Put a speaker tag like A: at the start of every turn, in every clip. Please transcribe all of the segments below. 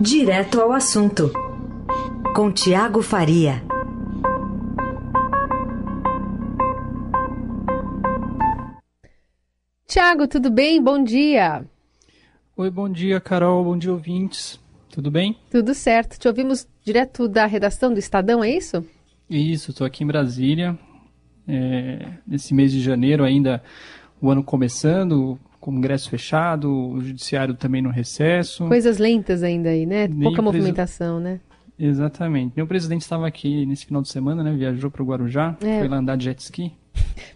A: Direto ao assunto, com Tiago Faria.
B: Tiago, tudo bem? Bom dia.
C: Oi, bom dia, Carol. Bom dia, ouvintes. Tudo bem?
B: Tudo certo. Te ouvimos direto da redação do Estadão, é isso?
C: Isso, estou aqui em Brasília. É, nesse mês de janeiro, ainda o ano começando, Congresso fechado, o Judiciário também no recesso.
B: Coisas lentas ainda aí, né? Pouca movimentação, né?
C: Exatamente. Meu presidente estava aqui nesse final de semana, né? Viajou para o Guarujá, é. foi lá andar de jet ski.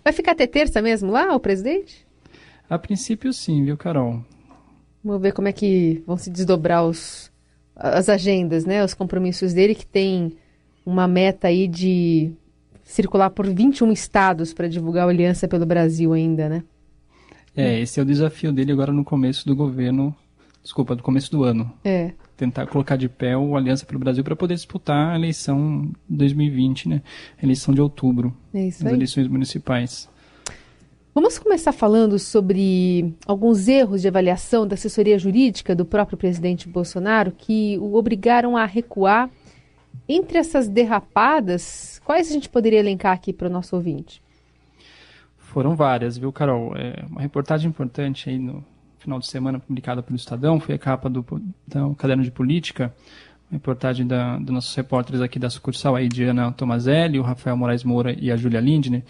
B: Vai ficar até terça mesmo lá, o presidente?
C: A princípio sim, viu, Carol?
B: Vamos ver como é que vão se desdobrar os, as agendas, né? Os compromissos dele, que tem uma meta aí de circular por 21 estados para divulgar a Aliança pelo Brasil ainda, né?
C: É, esse é o desafio dele agora no começo do governo, desculpa, do começo do ano.
B: É.
C: Tentar colocar de pé o Aliança pelo Brasil para poder disputar a eleição 2020, né? A eleição de outubro.
B: É isso
C: as
B: aí.
C: eleições municipais.
B: Vamos começar falando sobre alguns erros de avaliação da assessoria jurídica do próprio presidente Bolsonaro que o obrigaram a recuar. Entre essas derrapadas, quais a gente poderia elencar aqui para o nosso ouvinte?
C: Foram várias, viu, Carol? É, uma reportagem importante aí no final de semana publicada pelo Estadão foi a capa do, do Caderno de Política, uma reportagem da, dos nossos repórteres aqui da sucursal, aí, Diana Tomazelli, o Rafael Moraes Moura e a Júlia Lindner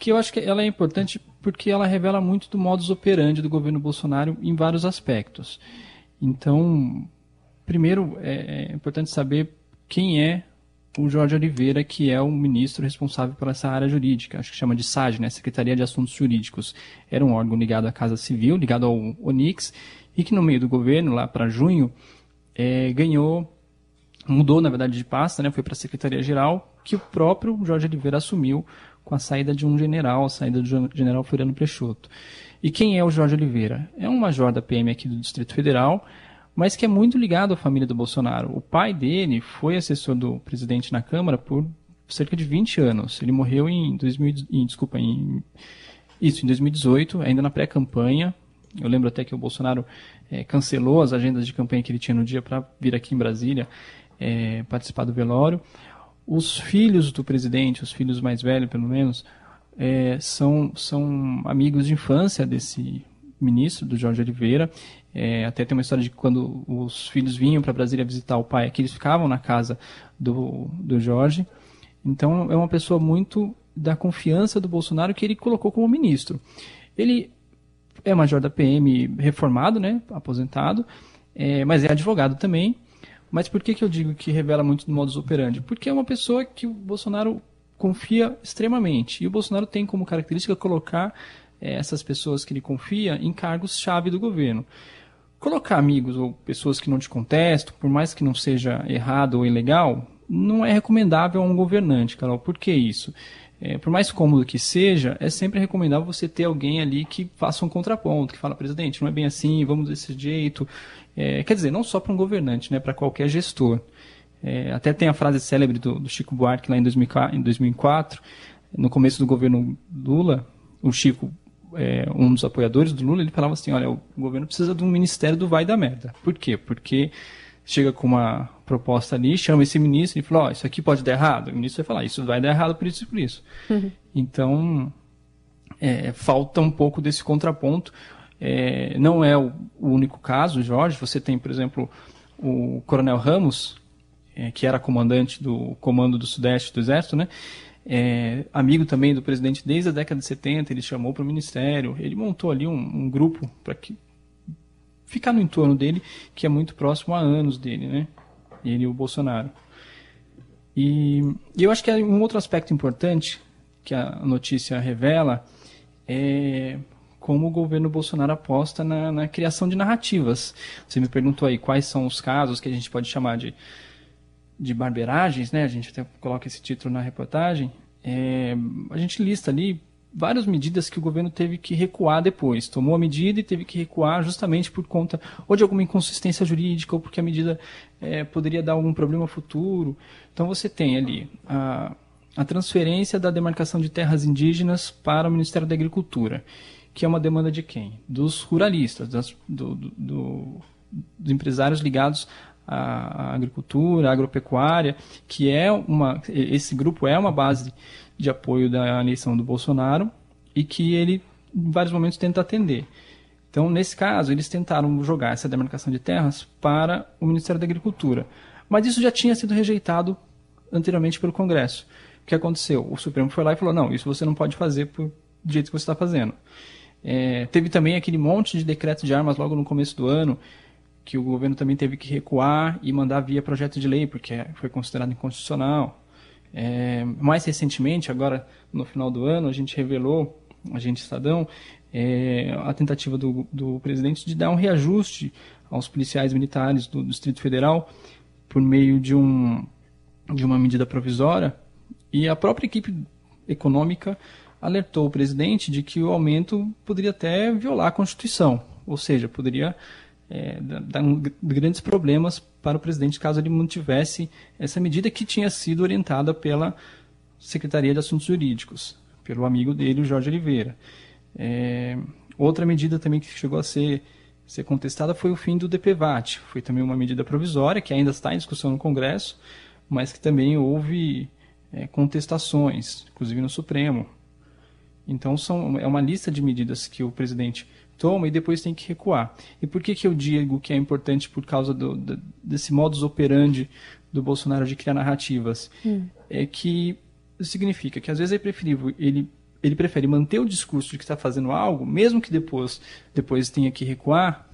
C: que eu acho que ela é importante porque ela revela muito do modus operandi do governo Bolsonaro em vários aspectos. Então, primeiro é, é importante saber quem é o Jorge Oliveira, que é o ministro responsável por essa área jurídica, acho que chama de SAG, né, Secretaria de Assuntos Jurídicos. Era um órgão ligado à Casa Civil, ligado ao Onix, e que no meio do governo, lá para junho, é, ganhou, mudou na verdade de pasta, né, foi para a Secretaria-Geral, que o próprio Jorge Oliveira assumiu com a saída de um general, a saída do general Floriano Peixoto. E quem é o Jorge Oliveira? É um major da PM aqui do Distrito Federal, mas que é muito ligado à família do Bolsonaro. O pai dele foi assessor do presidente na Câmara por cerca de 20 anos. Ele morreu em, 2000, em desculpa, em, isso, em 2018, ainda na pré-campanha. Eu lembro até que o Bolsonaro é, cancelou as agendas de campanha que ele tinha no dia para vir aqui em Brasília é, participar do velório. Os filhos do presidente, os filhos mais velhos, pelo menos, é, são, são amigos de infância desse ministro, do Jorge Oliveira. É, até tem uma história de quando os filhos vinham para Brasília visitar o pai, que eles ficavam na casa do, do Jorge. Então, é uma pessoa muito da confiança do Bolsonaro que ele colocou como ministro. Ele é major da PM reformado, né, aposentado, é, mas é advogado também. Mas por que, que eu digo que revela muito do modus operandi? Porque é uma pessoa que o Bolsonaro confia extremamente. E o Bolsonaro tem como característica colocar essas pessoas que ele confia em cargos-chave do governo. Colocar amigos ou pessoas que não te contestam, por mais que não seja errado ou ilegal, não é recomendável a um governante, Carol. Por que isso? É, por mais cômodo que seja, é sempre recomendável você ter alguém ali que faça um contraponto, que fala, presidente, não é bem assim, vamos desse jeito. É, quer dizer, não só para um governante, né, para qualquer gestor. É, até tem a frase célebre do, do Chico Buarque lá em 2004, em 2004, no começo do governo Lula, o Chico, é, um dos apoiadores do Lula, ele falava assim, olha, o governo precisa de um ministério do vai da merda. Por quê? Porque chega com uma proposta ali, chama esse ministro e fala, ó, oh, isso aqui pode dar errado. O ministro vai falar, isso vai dar errado por isso e por isso. Uhum. Então, é, falta um pouco desse contraponto. É, não é o, o, único caso, Jorge. Você tem, por exemplo, o Coronel Ramos, é, que era comandante do Comando do Sudeste do Exército, né? É, amigo também do presidente desde a década de 70, ele chamou para o ministério, ele montou ali um, um grupo para que ficar no entorno dele, que é muito próximo há anos dele, né? Ele e o Bolsonaro. E, e eu acho que um outro aspecto importante que a notícia revela é como o governo Bolsonaro aposta na, na, criação de narrativas. Você me perguntou aí quais são os casos que a gente pode chamar de, de barberagens, né? A gente até coloca esse título na reportagem. É, a gente lista ali várias medidas que o governo teve que recuar depois. Tomou a medida e teve que recuar justamente por conta ou de alguma inconsistência jurídica ou porque a medida é, poderia dar algum problema futuro. Então você tem ali a, a transferência da demarcação de terras indígenas para o Ministério da Agricultura, que é uma demanda de quem? Dos ruralistas, das, do, do, do, dos empresários ligados a, a agricultura, a agropecuária, que é uma, esse grupo é uma base de apoio da eleição do Bolsonaro e que ele, em vários momentos, tenta atender. Então, nesse caso, eles tentaram jogar essa demarcação de terras para o Ministério da Agricultura. Mas isso já tinha sido rejeitado anteriormente pelo Congresso. O que aconteceu? O Supremo foi lá e falou: não, isso você não pode fazer por, do jeito que você está fazendo. É, teve também aquele monte de decreto de armas logo no começo do ano, que o governo também teve que recuar e mandar via projeto de lei, porque foi considerado inconstitucional. É, mais recentemente, agora no final do ano, a gente revelou, a gente Estadão, é, a tentativa do, do presidente de dar um reajuste aos policiais militares do, do Distrito Federal por meio de, um, de uma medida provisória, e a própria equipe econômica alertou o presidente de que o aumento poderia até violar a Constituição, ou seja, poderia é, grandes problemas para o presidente caso ele mantivesse essa medida que tinha sido orientada pela Secretaria de Assuntos Jurídicos, pelo amigo dele, o Jorge Oliveira. É, outra medida também que chegou a ser, ser contestada foi o fim do DPVAT. Foi também uma medida provisória que ainda está em discussão no Congresso, mas que também houve é, contestações, inclusive no Supremo. Então são, é uma lista de medidas que o presidente toma e depois tem que recuar. E por que, que eu digo que é importante por causa do, do, desse modus operandi do Bolsonaro de criar narrativas? Hum. É que significa que às vezes é preferível ele ele prefere manter o discurso de que está fazendo algo, mesmo que depois, depois tenha que recuar,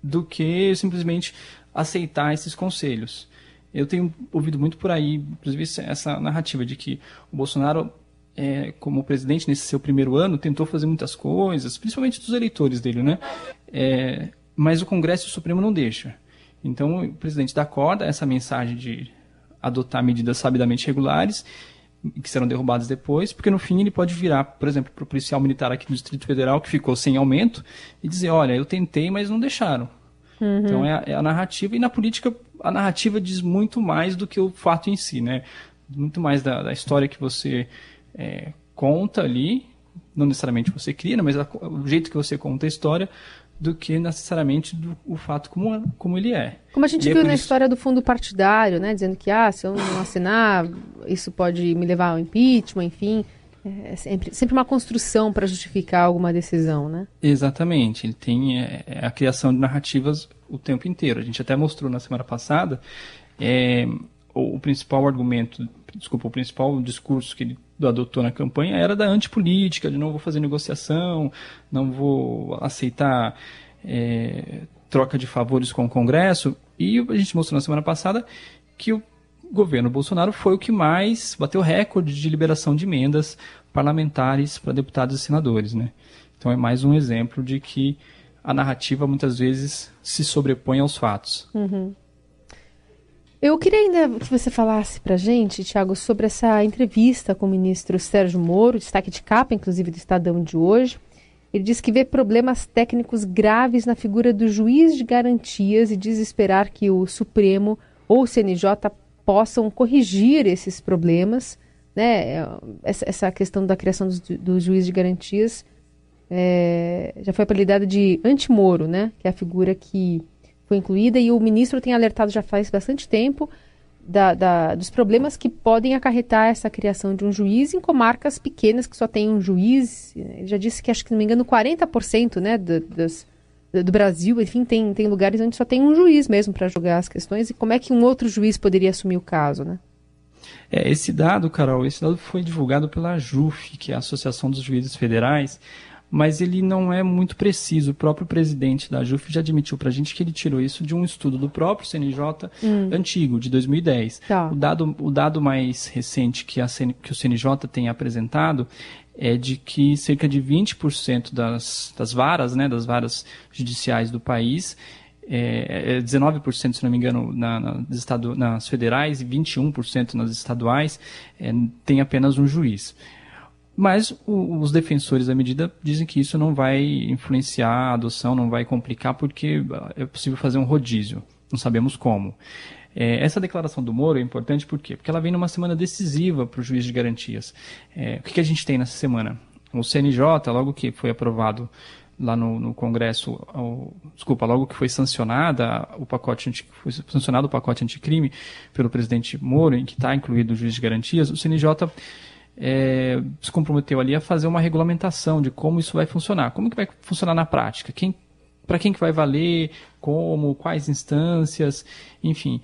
C: do que simplesmente aceitar esses conselhos. Eu tenho ouvido muito por aí, inclusive essa narrativa de que o Bolsonaro é, como presidente nesse seu primeiro ano, tentou fazer muitas coisas, principalmente dos eleitores dele, né? É, mas o Congresso e o Supremo não deixam. Então o presidente dá corda essa mensagem de adotar medidas sabidamente regulares que serão derrubadas depois, porque no fim ele pode virar, por exemplo, para o policial militar aqui do Distrito Federal que ficou sem aumento e dizer, olha, eu tentei, mas não deixaram. Uhum. Então é a, é a, narrativa e na política a narrativa diz muito mais do que o fato em si, né? Muito mais da, da história que você é, conta ali, não necessariamente você cria, né, mas o jeito que você conta a história, do que necessariamente do, o fato como, como ele é.
B: Como a gente e é viu é na isso... história do fundo partidário, né, dizendo que ah, se eu não assinar, isso pode me levar ao impeachment, enfim. É sempre, sempre uma construção para justificar alguma decisão, né?
C: Exatamente. Ele tem é, é, a criação de narrativas o tempo inteiro. A gente até mostrou na semana passada é, o, o principal argumento, desculpa, o principal discurso que ele adotou na campanha era da antipolítica, de não vou fazer negociação, não vou aceitar é, troca de favores com o Congresso. E a gente mostrou na semana passada que o governo Bolsonaro foi o que mais bateu recorde de liberação de emendas parlamentares para deputados e senadores. Né? Então é mais um exemplo de que a narrativa muitas vezes se sobrepõe aos fatos.
B: Uhum. Eu queria ainda que você falasse para a gente, Tiago, sobre essa entrevista com o ministro Sérgio Moro, destaque de capa, inclusive, do Estadão de hoje. Ele diz que vê problemas técnicos graves na figura do juiz de garantias e diz esperar que o Supremo ou o CNJ possam corrigir esses problemas. Né? Essa, questão da criação do, do juiz de garantias é, já foi apelidada de anti-Moro, né? que é a figura que foi incluída e o ministro tem alertado já faz bastante tempo da, da, dos problemas que podem acarretar essa criação de um juiz em comarcas pequenas que só tem um juiz. Ele já disse que, acho que, não me engano, 40% né, do, do Brasil, enfim, tem, tem lugares onde só tem um juiz mesmo para julgar as questões. E como é que um outro juiz poderia assumir o caso, né?
C: É, esse dado, Carol, esse dado foi divulgado pela JUF, que é a Associação dos Juízes Federais, mas ele não é muito preciso. O próprio presidente da JUF já admitiu para a gente que ele tirou isso de um estudo do próprio CNJ hum. antigo, de 2010. Tá. O, dado, o dado mais recente que, a que o CNJ tem apresentado é de que cerca de 20% das, das varas, né, das varas judiciais do país, é, é 19%, se não me engano, na, na, nas federais e 21% nas estaduais, é, tem apenas um juiz. Mas o, os defensores da medida dizem que isso não vai influenciar a adoção, não vai complicar, porque é possível fazer um rodízio. Não sabemos como. É, essa declaração do Moro é importante por quê? Porque ela vem numa semana decisiva para o juiz de garantias. É, o que, que, a gente tem nessa semana? O CNJ, logo que foi aprovado lá no, no Congresso, ao, desculpa, logo que foi sancionada o pacote anti, foi sancionado o pacote anticrime pelo presidente Moro, em que está incluído o juiz de garantias, o CNJ é, se comprometeu ali a fazer uma regulamentação de como isso vai funcionar, como que vai funcionar na prática, quem, para quem que vai valer, como, quais instâncias, enfim.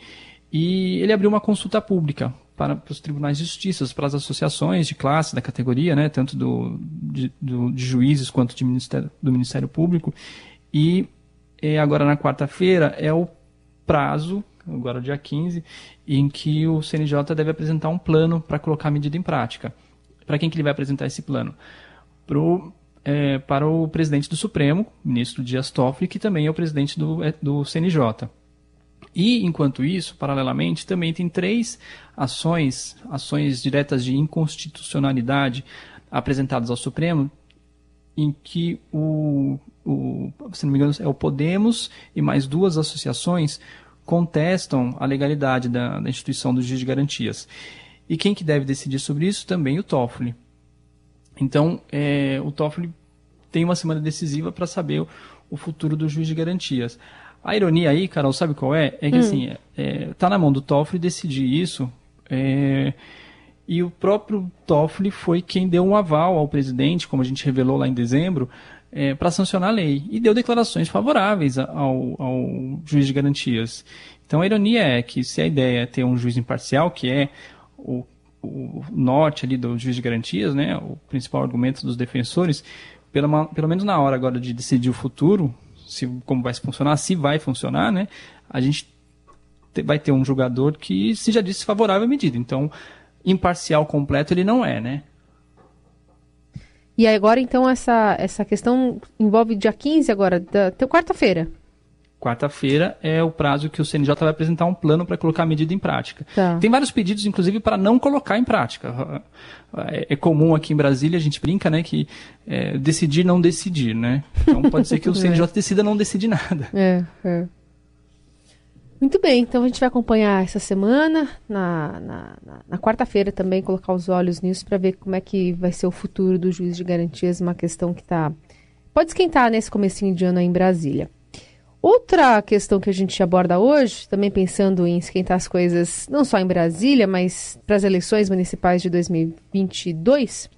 C: E ele abriu uma consulta pública para, para os tribunais de justiça, para as associações de classe da categoria, né, tanto do, de, do, de juízes quanto de ministério, do Ministério Público. E é, agora na quarta-feira é o prazo, agora dia 15, em que o CNJ deve apresentar um plano para colocar a medida em prática. Para quem que ele vai apresentar esse plano? Pro, é, para o presidente do Supremo, ministro Dias Toffoli, que também é o presidente do, é, do CNJ. E, enquanto isso, paralelamente, também tem três ações, ações diretas de inconstitucionalidade apresentadas ao Supremo, em que o, o, se não me engano, é o Podemos e mais duas associações contestam a legalidade da, da instituição do juiz de garantias. E quem que deve decidir sobre isso? Também o Toffoli. Então, é, o Toffoli tem uma semana decisiva para saber o, o futuro do juiz de garantias. A ironia aí, Carol, sabe qual é? É que hum. assim, é, é, tá na mão do Toffoli decidir isso. É, e o próprio Toffoli foi quem deu um aval ao presidente, como a gente revelou lá em dezembro, é, para sancionar a lei. E deu declarações favoráveis ao, ao juiz de garantias. Então a ironia é que se a ideia é ter um juiz imparcial, que é o, o norte ali do juiz de garantias, né, o principal argumento dos defensores, pela, pelo menos na hora agora de decidir o futuro, se, como vai funcionar, se vai funcionar, né? A gente te, vai ter um jogador que se já disse favorável à medida. Então, imparcial completo ele não é, né?
B: E agora, então, essa, essa questão envolve dia 15 agora, da, quarta-feira.
C: Quarta-feira é o prazo que o CNJ vai apresentar um plano para colocar a medida em prática.
B: Tá.
C: Tem vários pedidos, inclusive, para não colocar em prática. É, é comum aqui em Brasília, a gente brinca, né, que é, decidir não decidir, né? Então pode ser que o CNJ é. decida não decidir nada.
B: É, é. Muito bem, então a gente vai acompanhar essa semana, na, na, na, na quarta-feira também, colocar os olhos nisso para ver como é que vai ser o futuro do juiz de garantias, uma questão que tá, pode esquentar nesse comecinho de ano aí em Brasília. Outra questão que a gente aborda hoje, também pensando em esquentar as coisas não só em Brasília, mas para as eleições municipais de 2022,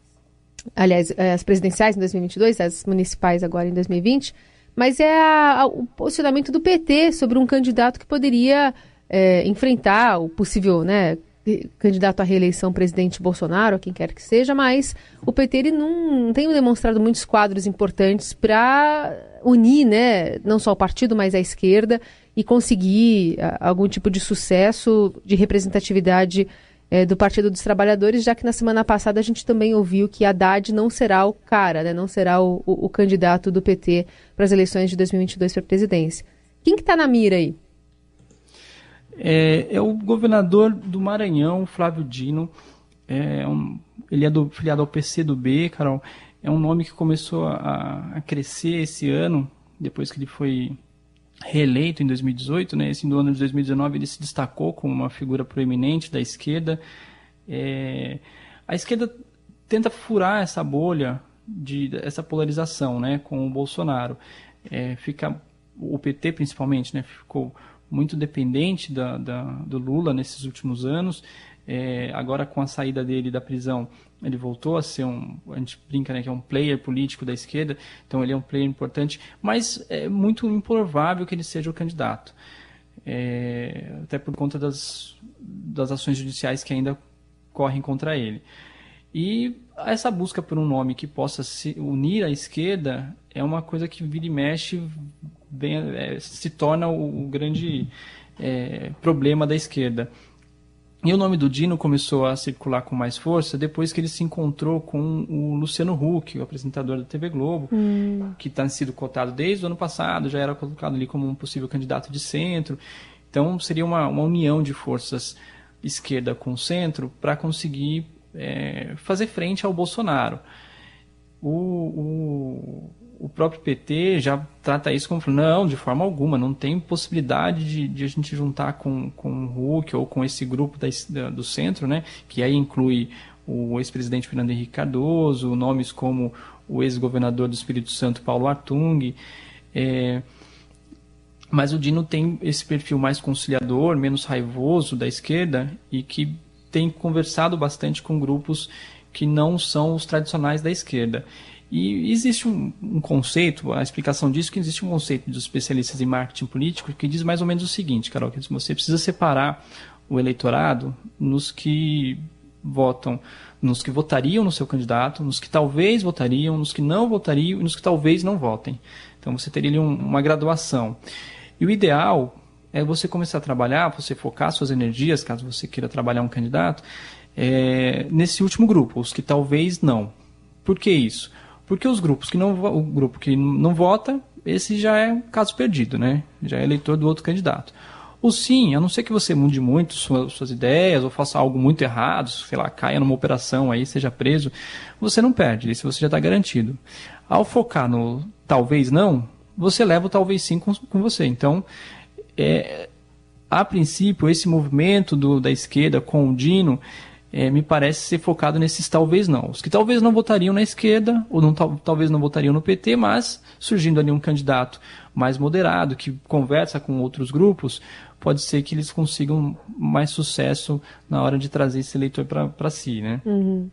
B: aliás, eh, as presidenciais em 2022, as municipais agora em 2020, mas é a, a, o posicionamento do PT sobre um candidato que poderia é, enfrentar o possível né, candidato à reeleição presidente Bolsonaro, quem quer que seja, mas o PT ele não, tem demonstrado muitos quadros importantes para unir, né, não só o partido, mas a esquerda e conseguir ah, algum tipo de sucesso de representatividade é, do Partido dos Trabalhadores, já que na semana passada a gente também ouviu que Haddad não será o cara, né, não será o, o, o candidato do PT para as eleições de 2022 para a presidência. Quem que está na mira aí?
C: É, é o governador do Maranhão, Flávio Dino. É um, ele é do, filiado ao PC do B, Carol. É um nome que começou a, a crescer esse ano, depois que ele foi reeleito em 2018, né? Esse no ano de 2019 ele se destacou como uma figura proeminente da esquerda. É, a esquerda tenta furar essa bolha de essa polarização, né, com o Bolsonaro. É, fica o PT principalmente, né, ficou muito dependente da, da, do Lula nesses últimos anos. É, agora, com a saída dele da prisão, ele voltou a ser um. A gente brinca né, que é um player político da esquerda, então ele é um player importante, mas é muito improvável que ele seja o candidato. É, até por conta das, das ações judiciais que ainda correm contra ele. E essa busca por um nome que possa se unir à esquerda é uma coisa que vira e mexe bem, é, se torna o, o grande é, problema da esquerda. E o nome do Dino começou a circular com mais força depois que ele se encontrou com o Luciano Huck, o apresentador da TV Globo, hum. que está sido cotado desde o ano passado, já era colocado ali como um possível candidato de centro. Então seria uma, uma união de forças esquerda com centro para conseguir é, fazer frente ao Bolsonaro. O, o, o próprio PT já trata isso como não, de forma alguma, não tem possibilidade de, de a gente juntar com, com o Huck ou com esse grupo da, da, do centro, né, que aí inclui o ex-presidente Fernando Henrique Cardoso, nomes como o ex-governador do Espírito Santo, Paulo Artung. É, mas o Dino tem esse perfil mais conciliador, menos raivoso da esquerda e que tem conversado bastante com grupos que não são os tradicionais da esquerda. E existe um, um, conceito, a explicação disso, que existe um conceito dos especialistas em marketing político que diz mais ou menos o seguinte, Carol, que você precisa separar o eleitorado nos que votam, nos que votariam no seu candidato, nos que talvez votariam, nos que não votariam e nos que talvez não votem. Então você teria ali um, uma graduação. E o ideal é você começar a trabalhar, você focar suas energias, caso você queira trabalhar um candidato, é, nesse último grupo, os que talvez não. Por que isso? Porque os grupos que não o grupo que não vota, esse já é caso perdido, né? Já é eleitor do outro candidato. O sim, a não ser que você mude muito suas, suas ideias ou faça algo muito errado, sei lá, caia numa operação aí, seja preso, você não perde, esse você já está garantido. Ao focar no talvez não, você leva o talvez sim com, com você. Então, é, a princípio, esse movimento do, da esquerda com o Dino é, me parece ser focado nesses talvez não. Os que talvez não votariam na esquerda, ou não, tal, talvez não votariam no PT, mas surgindo ali um candidato mais moderado, que conversa com outros grupos, pode ser que eles consigam mais sucesso na hora de trazer esse eleitor para si. Né? Uhum.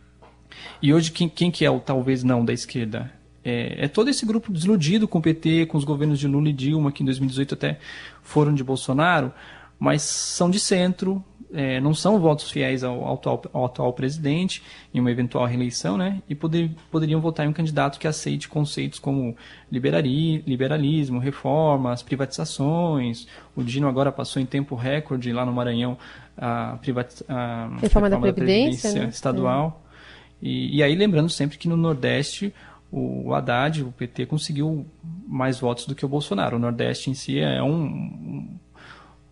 C: E hoje, quem, quem que é o talvez não da esquerda? É, é, todo esse grupo desiludido com o PT, com os governos de Lula e Dilma, que em 2018 até foram de Bolsonaro, mas são de centro, é, não são votos fiéis ao, ao, atual, ao, atual, presidente em uma eventual reeleição, né? E poder, poderiam votar em um candidato que aceite conceitos como liberali, liberalismo, reformas, privatizações. O Dino agora passou em tempo recorde lá no Maranhão a, privati a
B: reforma, reforma da, da Previdência, Previdência
C: né? estadual. É. E, e aí lembrando sempre que no Nordeste o Haddad, o PT, conseguiu mais votos do que o Bolsonaro. O Nordeste em si é um,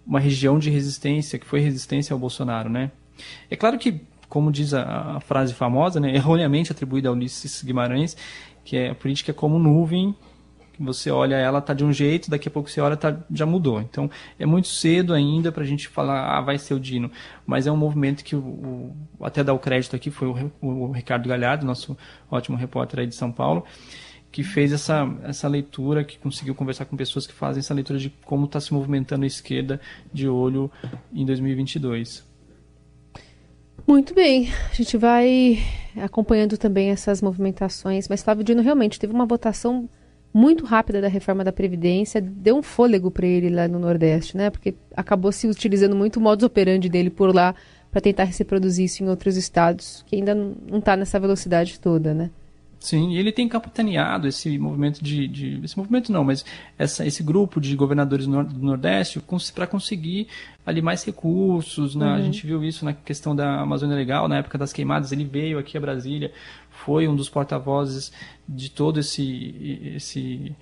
C: uma região de resistência, que foi resistência ao Bolsonaro, né? É claro que, como diz a, a frase famosa, né, erroneamente atribuída a Ulisses Guimarães, que é a política é como nuvem você olha ela tá de um jeito, daqui a pouco você olha tá, já mudou. Então é muito cedo ainda para a gente falar, ah, vai ser o Dino. Mas é um movimento que o, o até dar o crédito aqui foi o, o, Ricardo Galhardo, nosso ótimo repórter aí de São Paulo, que fez essa, essa leitura, que conseguiu conversar com pessoas que fazem essa leitura de como está se movimentando a esquerda de olho em 2022.
B: Muito bem, a gente vai acompanhando também essas movimentações, mas Flávio Dino realmente teve uma votação muito rápida da reforma da Previdência, deu um fôlego para ele lá no Nordeste, né? Porque acabou se utilizando muito o modus operandi dele por lá para tentar se reproduzir isso em outros estados, que ainda não está nessa velocidade toda, né?
C: Sim, e ele tem capitaneado esse movimento de, de, esse movimento não, mas essa, esse grupo de governadores do Nordeste para conseguir ali mais recursos, né? Uhum. A gente viu isso na questão da Amazônia Legal, na época das queimadas, ele veio aqui a Brasília, foi um dos porta-vozes de todo esse esse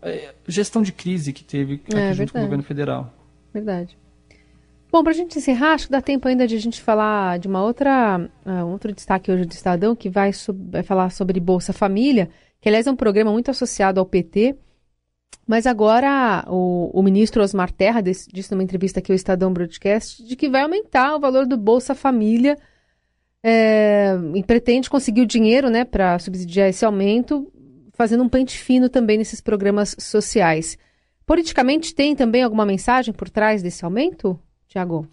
C: é, gestão de crise que teve aqui é, junto verdade. com o governo federal.
B: Verdade. Bom, para a gente encerrar, acho que dá tempo ainda de a gente falar de uma outra, uh, outro destaque hoje do Estadão, que vai, vai falar sobre Bolsa Família, que aliás é um programa muito associado ao PT, mas agora o, o ministro Osmar Terra disse, disse numa entrevista aqui ao Estadão Broadcast de que vai aumentar o valor do Bolsa Família é, e pretende conseguir o dinheiro né, para subsidiar esse aumento, fazendo um pente fino também nesses programas sociais. Politicamente tem também alguma mensagem por trás desse aumento? Tiago?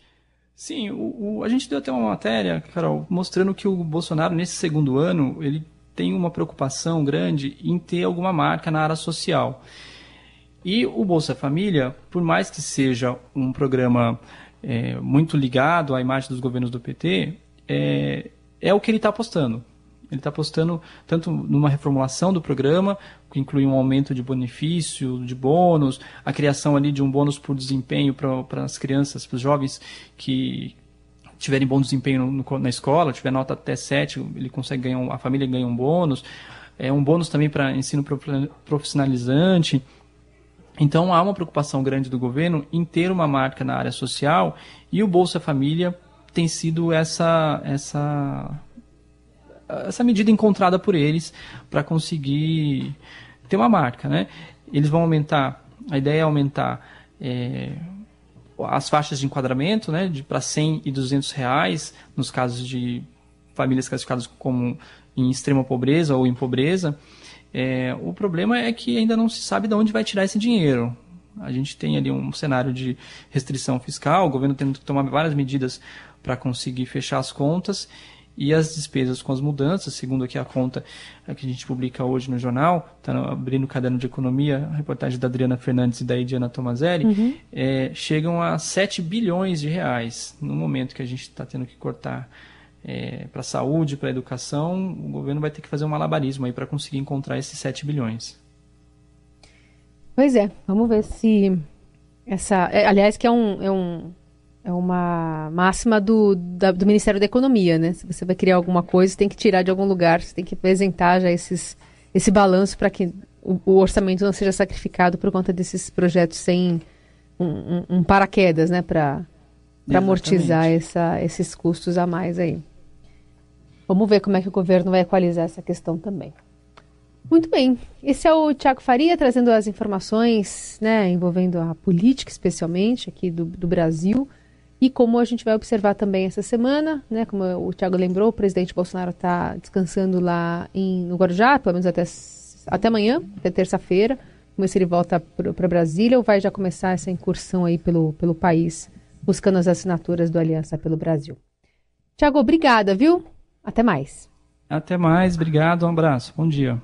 C: Sim, o, o, a gente deu até uma matéria, Carol, mostrando que o Bolsonaro, nesse segundo ano, ele tem uma preocupação grande em ter alguma marca na área social. E o Bolsa Família, por mais que seja um programa é, muito ligado à imagem dos governos do PT, é, é o que ele está apostando. Ele está apostando tanto numa reformulação do programa, que inclui um aumento de benefício, de bônus, a criação ali de um bônus por desempenho para as crianças, para os jovens que tiverem bom desempenho no, na escola, tiver nota até 7, ele consegue ganhar, a família ganha um bônus. É um bônus também para ensino profissionalizante. Então há uma preocupação grande do governo em ter uma marca na área social e o Bolsa Família tem sido essa essa essa medida encontrada por eles para conseguir ter uma marca, né? Eles vão aumentar, a ideia é aumentar é, as faixas de enquadramento, né, de para 100 e 200 reais nos casos de famílias classificadas como em extrema pobreza ou em pobreza. É, o problema é que ainda não se sabe de onde vai tirar esse dinheiro. A gente tem ali um cenário de restrição fiscal, o governo tendo que tomar várias medidas para conseguir fechar as contas e as despesas com as mudanças, segundo aqui a conta que a gente publica hoje no jornal, está abrindo o caderno de economia, a reportagem da Adriana Fernandes e da Ediana Tomazelli, uhum. é, chegam a 7 bilhões de reais no momento que a gente está tendo que cortar é, para a saúde, para a educação, o governo vai ter que fazer um malabarismo aí para conseguir encontrar esses 7 bilhões.
B: Pois é, vamos ver se essa, é, aliás, que é um, é um é uma máxima do, da, do Ministério da Economia, né? Se você vai criar alguma coisa, tem que tirar de algum lugar, você tem que apresentar já esses, esse balanço para que o, o, orçamento não seja sacrificado por conta desses projetos sem um, um, um paraquedas, né? Para amortizar essa, esses custos a mais aí. Vamos ver como é que o governo vai equalizar essa questão também. Muito bem. Esse é o Tiago Faria trazendo as informações né, envolvendo a política, especialmente aqui do, do Brasil. E como a gente vai observar também essa semana, né, como o Tiago lembrou, o presidente Bolsonaro está descansando lá em, no Guarujá, pelo menos até, até amanhã, até terça-feira. Vamos ver se ele volta para Brasília ou vai já começar essa incursão aí pelo, pelo país, buscando as assinaturas do Aliança pelo Brasil. Tiago, obrigada, viu? Até mais.
C: Até mais, obrigado, um abraço, bom dia.